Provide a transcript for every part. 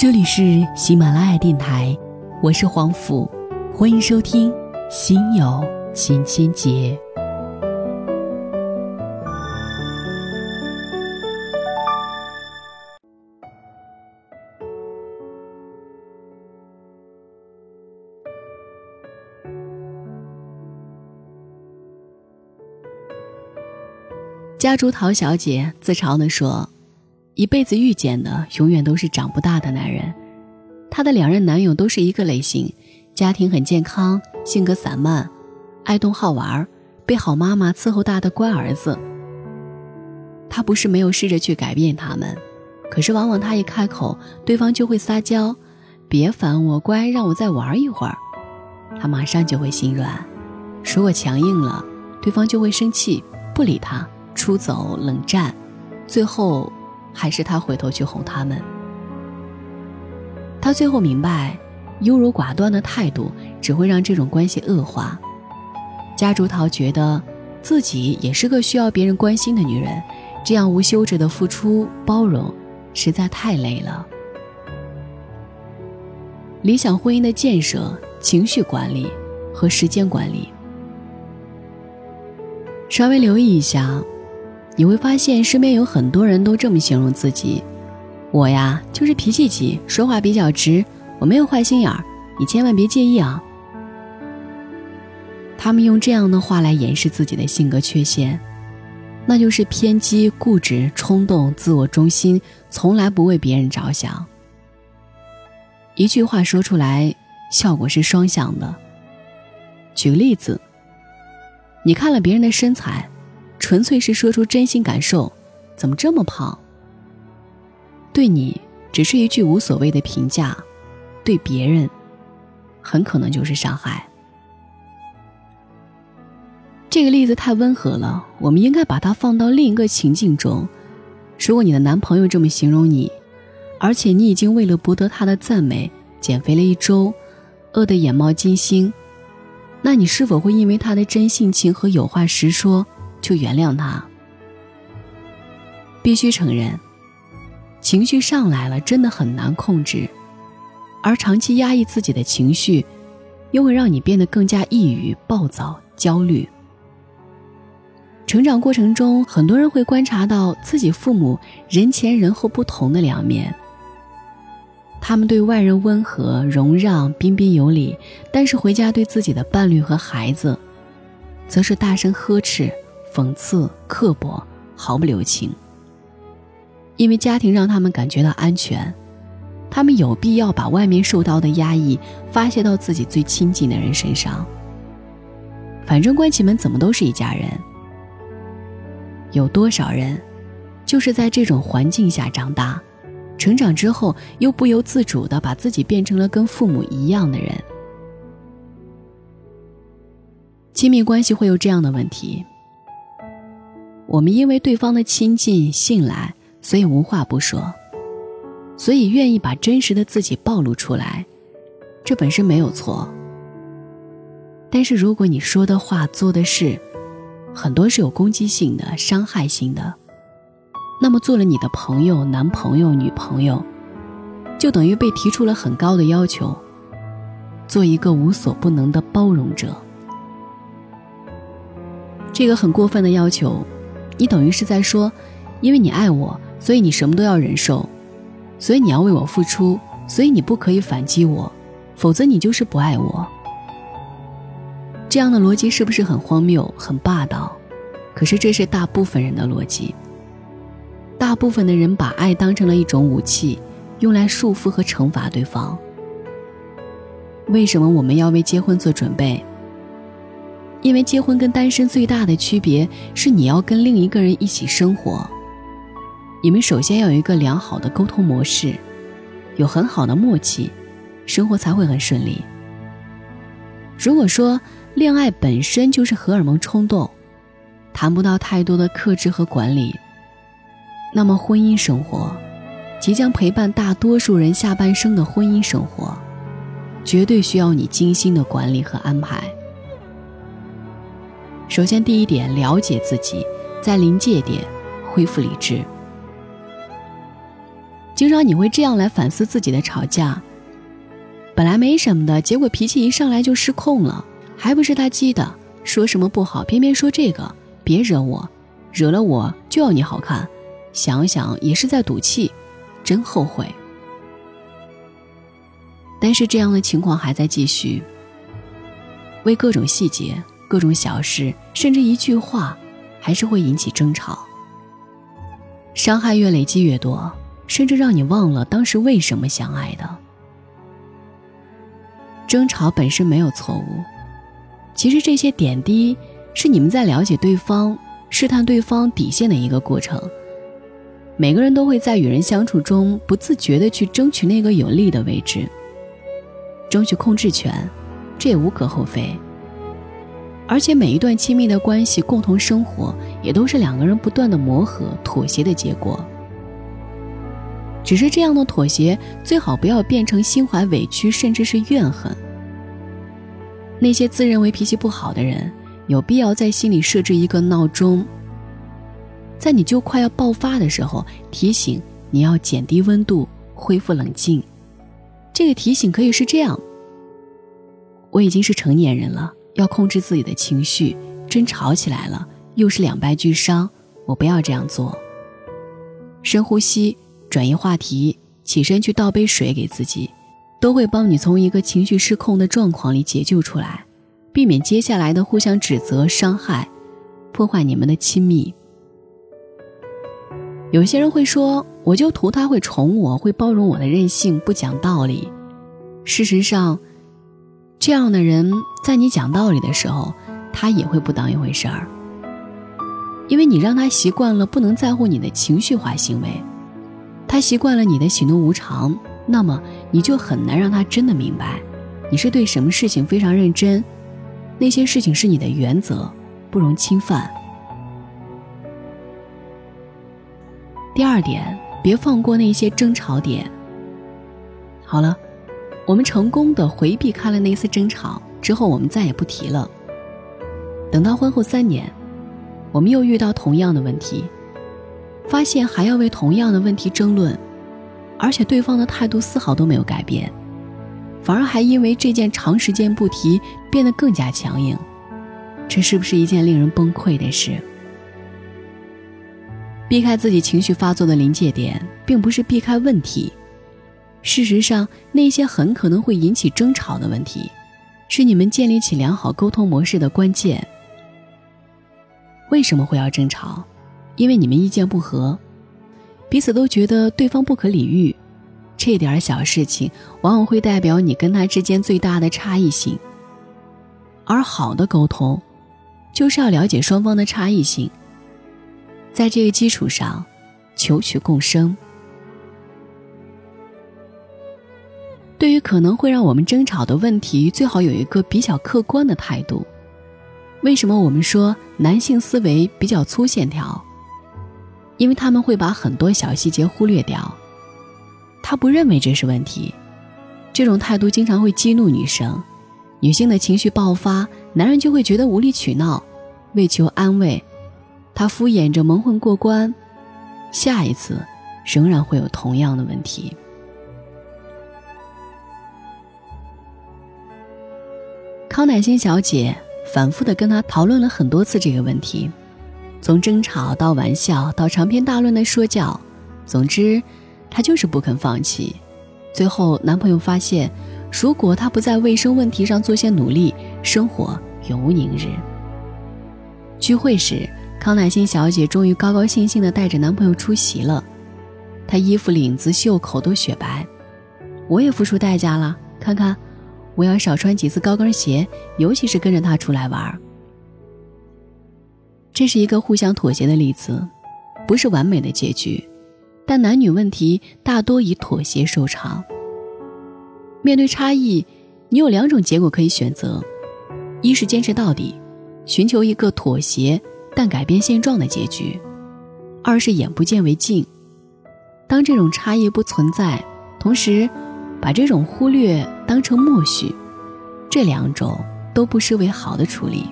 这里是喜马拉雅电台，我是黄甫，欢迎收听《心有千千结》。家竹桃小姐自嘲地说。一辈子遇见的永远都是长不大的男人，她的两任男友都是一个类型，家庭很健康，性格散漫，爱动好玩，被好妈妈伺候大的乖儿子。她不是没有试着去改变他们，可是往往她一开口，对方就会撒娇，别烦我，乖，让我再玩一会儿。她马上就会心软，如果强硬了，对方就会生气，不理她，出走冷战，最后。还是他回头去哄他们。他最后明白，优柔寡断的态度只会让这种关系恶化。家竹桃觉得自己也是个需要别人关心的女人，这样无休止的付出包容，实在太累了。理想婚姻的建设、情绪管理和时间管理，稍微留意一下。你会发现，身边有很多人都这么形容自己：“我呀，就是脾气急，说话比较直，我没有坏心眼儿，你千万别介意啊。”他们用这样的话来掩饰自己的性格缺陷，那就是偏激、固执、冲动、自我中心，从来不为别人着想。一句话说出来，效果是双向的。举个例子，你看了别人的身材。纯粹是说出真心感受，怎么这么胖？对你只是一句无所谓的评价，对别人，很可能就是伤害。这个例子太温和了，我们应该把它放到另一个情境中。如果你的男朋友这么形容你，而且你已经为了博得他的赞美减肥了一周，饿得眼冒金星，那你是否会因为他的真性情和有话实说？就原谅他。必须承认，情绪上来了真的很难控制，而长期压抑自己的情绪，又会让你变得更加抑郁、暴躁、焦虑。成长过程中，很多人会观察到自己父母人前人后不同的两面。他们对外人温和、容让、彬彬有礼，但是回家对自己的伴侣和孩子，则是大声呵斥。讽刺、刻薄、毫不留情。因为家庭让他们感觉到安全，他们有必要把外面受到的压抑发泄到自己最亲近的人身上。反正关起门怎么都是一家人。有多少人，就是在这种环境下长大，成长之后又不由自主的把自己变成了跟父母一样的人？亲密关系会有这样的问题。我们因为对方的亲近、信赖，所以无话不说，所以愿意把真实的自己暴露出来，这本身没有错。但是如果你说的话、做的事，很多是有攻击性的、伤害性的，那么做了你的朋友、男朋友、女朋友，就等于被提出了很高的要求，做一个无所不能的包容者。这个很过分的要求。你等于是在说，因为你爱我，所以你什么都要忍受，所以你要为我付出，所以你不可以反击我，否则你就是不爱我。这样的逻辑是不是很荒谬、很霸道？可是这是大部分人的逻辑。大部分的人把爱当成了一种武器，用来束缚和惩罚对方。为什么我们要为结婚做准备？因为结婚跟单身最大的区别是，你要跟另一个人一起生活。你们首先要有一个良好的沟通模式，有很好的默契，生活才会很顺利。如果说恋爱本身就是荷尔蒙冲动，谈不到太多的克制和管理，那么婚姻生活，即将陪伴大多数人下半生的婚姻生活，绝对需要你精心的管理和安排。首先，第一点，了解自己，在临界点恢复理智。经常你会这样来反思自己的吵架。本来没什么的，结果脾气一上来就失控了，还不是他激的，说什么不好，偏偏说这个，别惹我，惹了我就要你好看，想想也是在赌气，真后悔。但是这样的情况还在继续，为各种细节、各种小事，甚至一句话，还是会引起争吵，伤害越累积越多，甚至让你忘了当时为什么相爱的。争吵本身没有错误，其实这些点滴是你们在了解对方、试探对方底线的一个过程。每个人都会在与人相处中不自觉地去争取那个有利的位置，争取控制权，这也无可厚非。而且每一段亲密的关系、共同生活，也都是两个人不断的磨合、妥协的结果。只是这样的妥协，最好不要变成心怀委屈，甚至是怨恨。那些自认为脾气不好的人，有必要在心里设置一个闹钟，在你就快要爆发的时候，提醒你要减低温度，恢复冷静。这个提醒可以是这样：我已经是成年人了，要控制自己的情绪。真吵起来了，又是两败俱伤，我不要这样做。深呼吸。转移话题，起身去倒杯水给自己，都会帮你从一个情绪失控的状况里解救出来，避免接下来的互相指责、伤害，破坏你们的亲密。有些人会说，我就图他会宠我，会包容我的任性，不讲道理。事实上，这样的人在你讲道理的时候，他也会不当一回事儿，因为你让他习惯了不能在乎你的情绪化行为。他习惯了你的喜怒无常，那么你就很难让他真的明白，你是对什么事情非常认真，那些事情是你的原则，不容侵犯。第二点，别放过那些争吵点。好了，我们成功的回避开了那次争吵之后，我们再也不提了。等到婚后三年，我们又遇到同样的问题。发现还要为同样的问题争论，而且对方的态度丝毫都没有改变，反而还因为这件长时间不提变得更加强硬，这是不是一件令人崩溃的事？避开自己情绪发作的临界点，并不是避开问题，事实上，那些很可能会引起争吵的问题，是你们建立起良好沟通模式的关键。为什么会要争吵？因为你们意见不合，彼此都觉得对方不可理喻，这点小事情往往会代表你跟他之间最大的差异性。而好的沟通，就是要了解双方的差异性，在这个基础上，求取共生。对于可能会让我们争吵的问题，最好有一个比较客观的态度。为什么我们说男性思维比较粗线条？因为他们会把很多小细节忽略掉，他不认为这是问题，这种态度经常会激怒女生，女性的情绪爆发，男人就会觉得无理取闹，为求安慰，他敷衍着蒙混过关，下一次仍然会有同样的问题。康乃馨小姐反复的跟他讨论了很多次这个问题。从争吵到玩笑到长篇大论的说教，总之，她就是不肯放弃。最后，男朋友发现，如果她不在卫生问题上做些努力，生活永无宁日。聚会时，康乃馨小姐终于高高兴兴地带着男朋友出席了。她衣服领子、袖口都雪白，我也付出代价了。看看，我要少穿几次高跟鞋，尤其是跟着他出来玩。这是一个互相妥协的例子，不是完美的结局，但男女问题大多以妥协收场。面对差异，你有两种结果可以选择：一是坚持到底，寻求一个妥协但改变现状的结局；二是眼不见为净。当这种差异不存在，同时把这种忽略当成默许，这两种都不失为好的处理。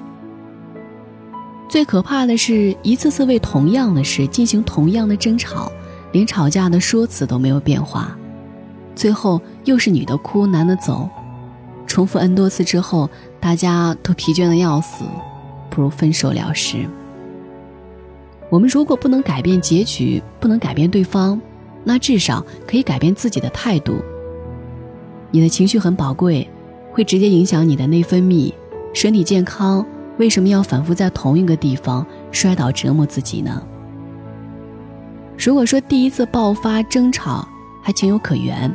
最可怕的是一次次为同样的事进行同样的争吵，连吵架的说辞都没有变化，最后又是女的哭，男的走，重复 n 多次之后，大家都疲倦的要死，不如分手了事。我们如果不能改变结局，不能改变对方，那至少可以改变自己的态度。你的情绪很宝贵，会直接影响你的内分泌，身体健康。为什么要反复在同一个地方摔倒折磨自己呢？如果说第一次爆发争吵还情有可原，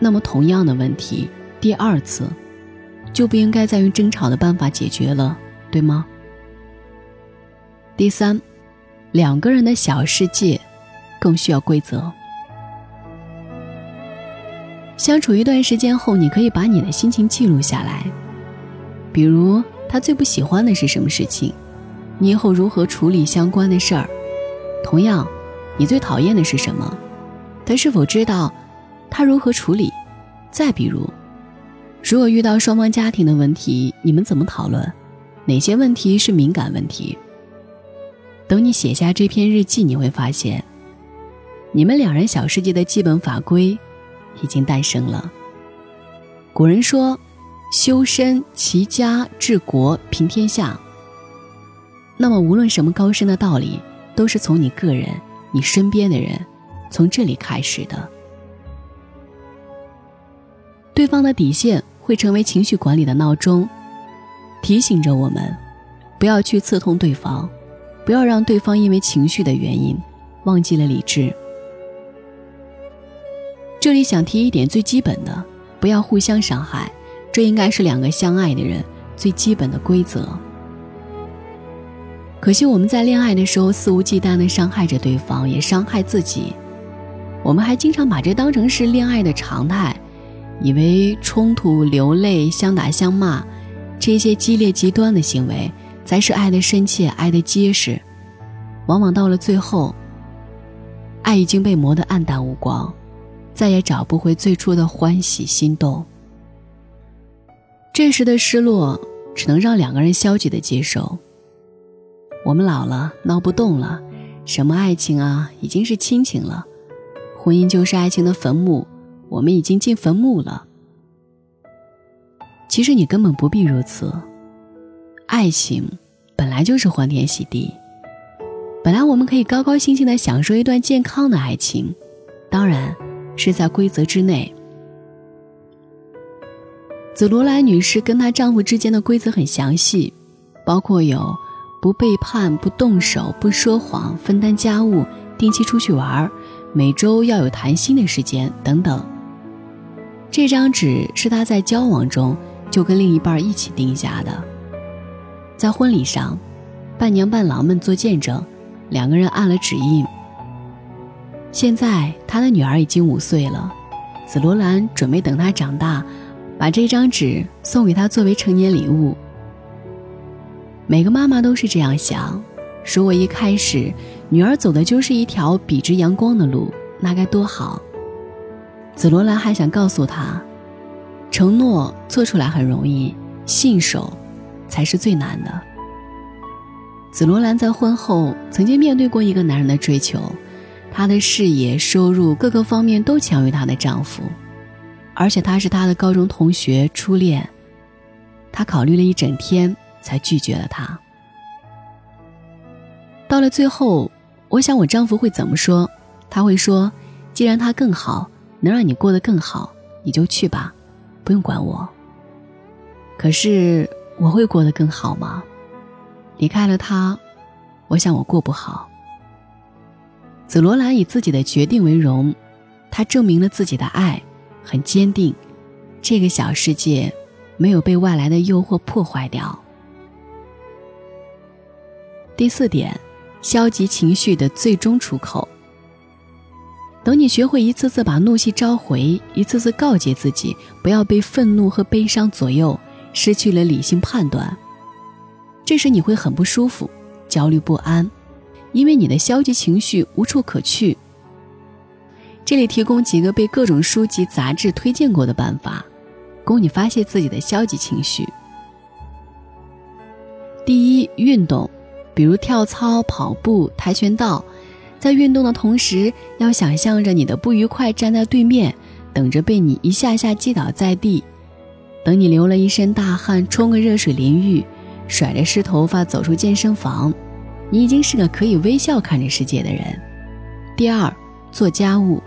那么同样的问题，第二次就不应该再用争吵的办法解决了，对吗？第三，两个人的小世界更需要规则。相处一段时间后，你可以把你的心情记录下来，比如他最不喜欢的是什么事情，你以后如何处理相关的事儿，同样。你最讨厌的是什么？他是否知道他如何处理？再比如，如果遇到双方家庭的问题，你们怎么讨论？哪些问题是敏感问题？等你写下这篇日记，你会发现，你们两人小世界的基本法规已经诞生了。古人说：“修身齐家治国平天下。”那么，无论什么高深的道理，都是从你个人。你身边的人，从这里开始的。对方的底线会成为情绪管理的闹钟，提醒着我们，不要去刺痛对方，不要让对方因为情绪的原因忘记了理智。这里想提一点最基本的，不要互相伤害，这应该是两个相爱的人最基本的规则。可惜我们在恋爱的时候肆无忌惮地伤害着对方，也伤害自己。我们还经常把这当成是恋爱的常态，以为冲突、流泪、相打相骂，这些激烈极端的行为才是爱的深切、爱的结实。往往到了最后，爱已经被磨得黯淡无光，再也找不回最初的欢喜心动。这时的失落，只能让两个人消极的接受。我们老了，闹不动了，什么爱情啊，已经是亲情了。婚姻就是爱情的坟墓，我们已经进坟墓了。其实你根本不必如此，爱情本来就是欢天喜地，本来我们可以高高兴兴的享受一段健康的爱情，当然是在规则之内。紫罗兰女士跟她丈夫之间的规则很详细，包括有。不背叛，不动手，不说谎，分担家务，定期出去玩，每周要有谈心的时间等等。这张纸是他在交往中就跟另一半一起定下的，在婚礼上，伴娘伴郎们做见证，两个人按了指印。现在他的女儿已经五岁了，紫罗兰准备等她长大，把这张纸送给她作为成年礼物。每个妈妈都是这样想：如果一开始女儿走的就是一条笔直阳光的路，那该多好。紫罗兰还想告诉她，承诺做出来很容易，信守才是最难的。紫罗兰在婚后曾经面对过一个男人的追求，她的事业、收入各个方面都强于她的丈夫，而且他是她的高中同学、初恋。她考虑了一整天。才拒绝了他。到了最后，我想我丈夫会怎么说？他会说：“既然他更好，能让你过得更好，你就去吧，不用管我。”可是我会过得更好吗？离开了他，我想我过不好。紫罗兰以自己的决定为荣，她证明了自己的爱很坚定，这个小世界没有被外来的诱惑破坏掉。第四点，消极情绪的最终出口。等你学会一次次把怒气召回，一次次告诫自己不要被愤怒和悲伤左右，失去了理性判断，这时你会很不舒服、焦虑不安，因为你的消极情绪无处可去。这里提供几个被各种书籍、杂志推荐过的办法，供你发泄自己的消极情绪。第一，运动。比如跳操、跑步、跆拳道，在运动的同时，要想象着你的不愉快站在对面，等着被你一下下击倒在地。等你流了一身大汗，冲个热水淋浴，甩着湿头发走出健身房，你已经是个可以微笑看着世界的人。第二，做家务。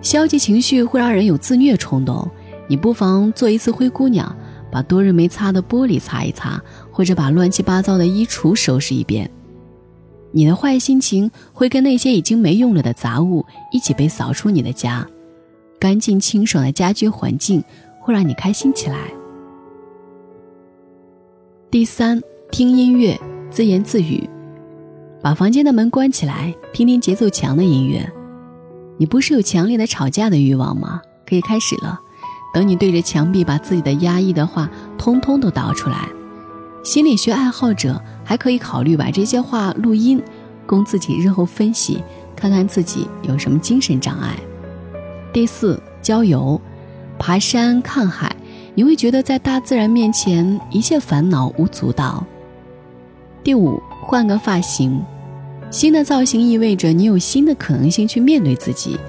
消极情绪会让人有自虐冲动，你不妨做一次灰姑娘，把多日没擦的玻璃擦一擦，或者把乱七八糟的衣橱收拾一遍。你的坏心情会跟那些已经没用了的杂物一起被扫出你的家，干净清爽的家居环境会让你开心起来。第三，听音乐，自言自语，把房间的门关起来，听听节奏强的音乐。你不是有强烈的吵架的欲望吗？可以开始了。等你对着墙壁把自己的压抑的话通通都倒出来。心理学爱好者还可以考虑把这些话录音，供自己日后分析，看看自己有什么精神障碍。第四，郊游、爬山、看海，你会觉得在大自然面前一切烦恼无足道。第五，换个发型。新的造型意味着你有新的可能性去面对自己。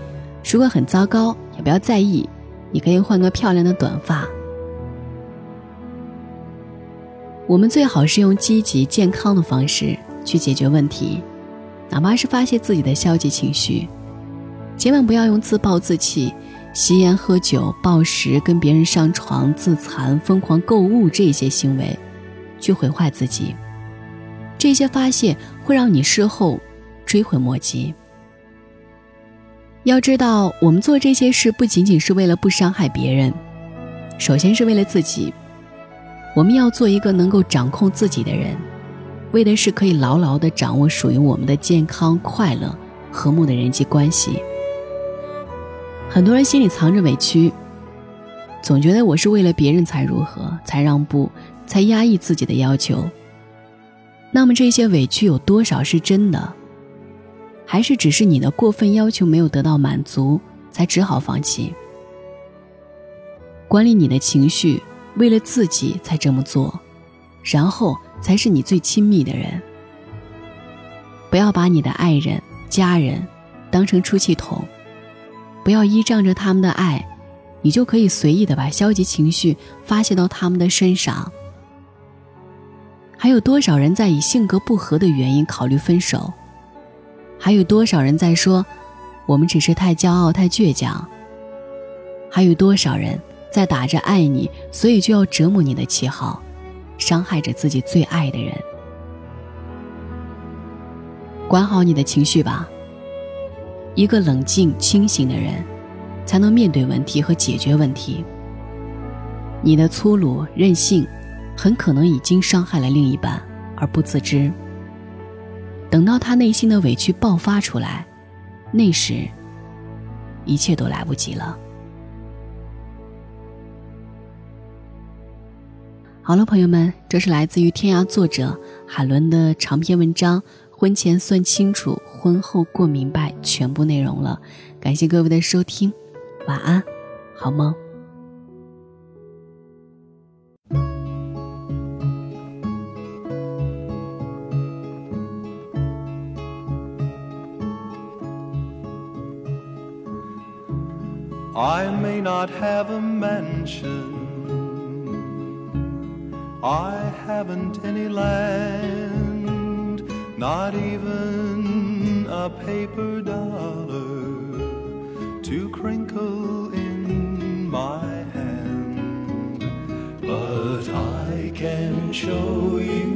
如果很糟糕，也不要在意，你可以换个漂亮的短发。我们最好是用积极健康的方式去解决问题，哪怕是发泄自己的消极情绪。千万不要用自暴自弃、吸烟、喝酒、暴食、跟别人上床、自残、疯狂购物这些行为，去毁坏自己。这些发泄会让你事后追悔莫及。要知道，我们做这些事不仅仅是为了不伤害别人，首先是为了自己。我们要做一个能够掌控自己的人，为的是可以牢牢地掌握属于我们的健康、快乐、和睦的人际关系。很多人心里藏着委屈，总觉得我是为了别人才如何，才让步，才压抑自己的要求。那么这些委屈有多少是真的，还是只是你的过分要求没有得到满足，才只好放弃？管理你的情绪，为了自己才这么做，然后才是你最亲密的人。不要把你的爱人、家人当成出气筒，不要依仗着他们的爱，你就可以随意的把消极情绪发泄到他们的身上。还有多少人在以性格不合的原因考虑分手？还有多少人在说我们只是太骄傲、太倔强？还有多少人在打着爱你，所以就要折磨你的旗号，伤害着自己最爱的人？管好你的情绪吧。一个冷静清醒的人，才能面对问题和解决问题。你的粗鲁任性。很可能已经伤害了另一半而不自知。等到他内心的委屈爆发出来，那时，一切都来不及了。好了，朋友们，这是来自于天涯作者海伦的长篇文章《婚前算清楚，婚后过明白》全部内容了。感谢各位的收听，晚安，好梦。I may not have a mansion. I haven't any land, not even a paper dollar to crinkle in my hand. But I can show you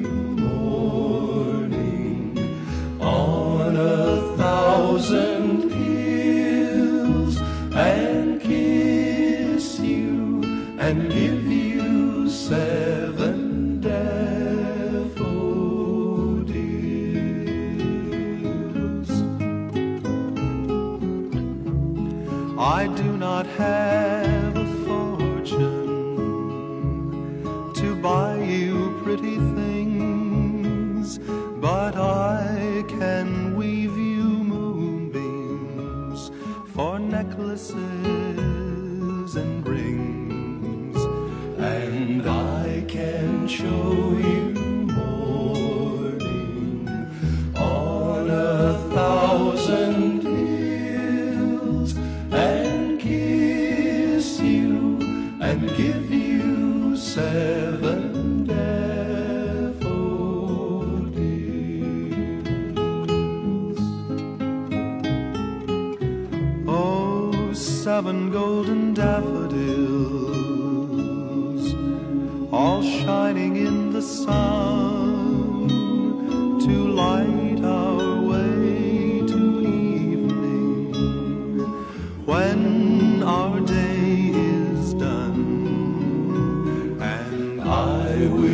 I.